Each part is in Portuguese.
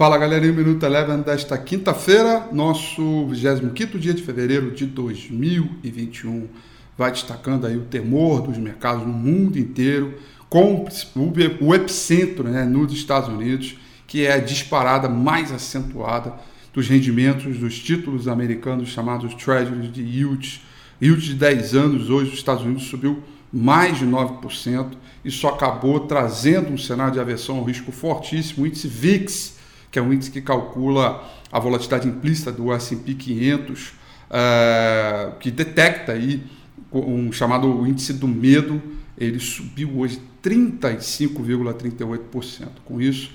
Fala galerinha, Minuto Eleven desta quinta-feira, nosso 25 dia de fevereiro de 2021. Vai destacando aí o temor dos mercados no mundo inteiro, com o epicentro né, nos Estados Unidos, que é a disparada mais acentuada dos rendimentos dos títulos americanos chamados Treasuries de yield. Yield de 10 anos, hoje os Estados Unidos subiu mais de 9%. Isso acabou trazendo um cenário de aversão ao risco fortíssimo. O índice VIX que é um índice que calcula a volatilidade implícita do S&P 500, uh, que detecta aí um chamado índice do medo, ele subiu hoje 35,38%. Com isso,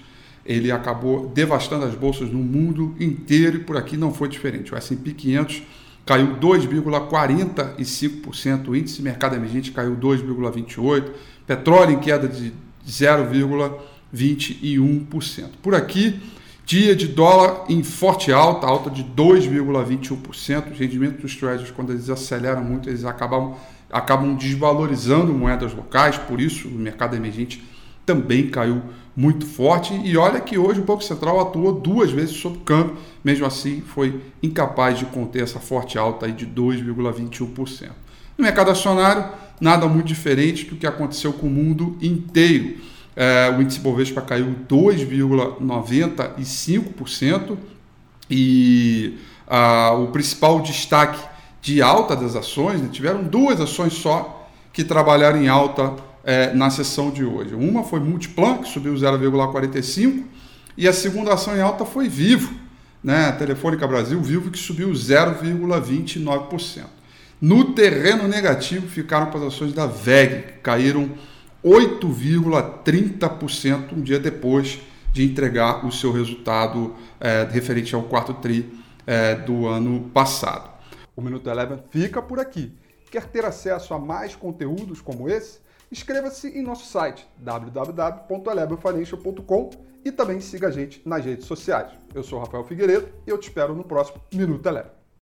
ele acabou devastando as bolsas no mundo inteiro e por aqui não foi diferente. O S&P 500 caiu 2,45%, o índice mercado emergente caiu 2,28%, petróleo em queda de 0,21%. Por aqui, Dia de dólar em forte alta, alta de 2,21%. Os rendimentos dos treasuries, quando eles aceleram muito, eles acabam, acabam desvalorizando moedas locais, por isso o mercado emergente também caiu muito forte. E olha que hoje o Banco Central atuou duas vezes sob câmbio, mesmo assim foi incapaz de conter essa forte alta aí de 2,21%. No mercado acionário, nada muito diferente do que aconteceu com o mundo inteiro. É, o índice Bovespa caiu 2,95% e a, o principal destaque de alta das ações, né, tiveram duas ações só que trabalharam em alta é, na sessão de hoje. Uma foi Multiplan, que subiu 0,45%, e a segunda ação em alta foi Vivo, né, Telefônica Brasil, Vivo, que subiu 0,29%. No terreno negativo ficaram as ações da VEG, que caíram 8,30% um dia depois de entregar o seu resultado é, referente ao quarto TRI é, do ano passado. O Minuto Eleven fica por aqui. Quer ter acesso a mais conteúdos como esse? Inscreva-se em nosso site www.elevenfinancial.com e também siga a gente nas redes sociais. Eu sou Rafael Figueiredo e eu te espero no próximo Minuto Eleven.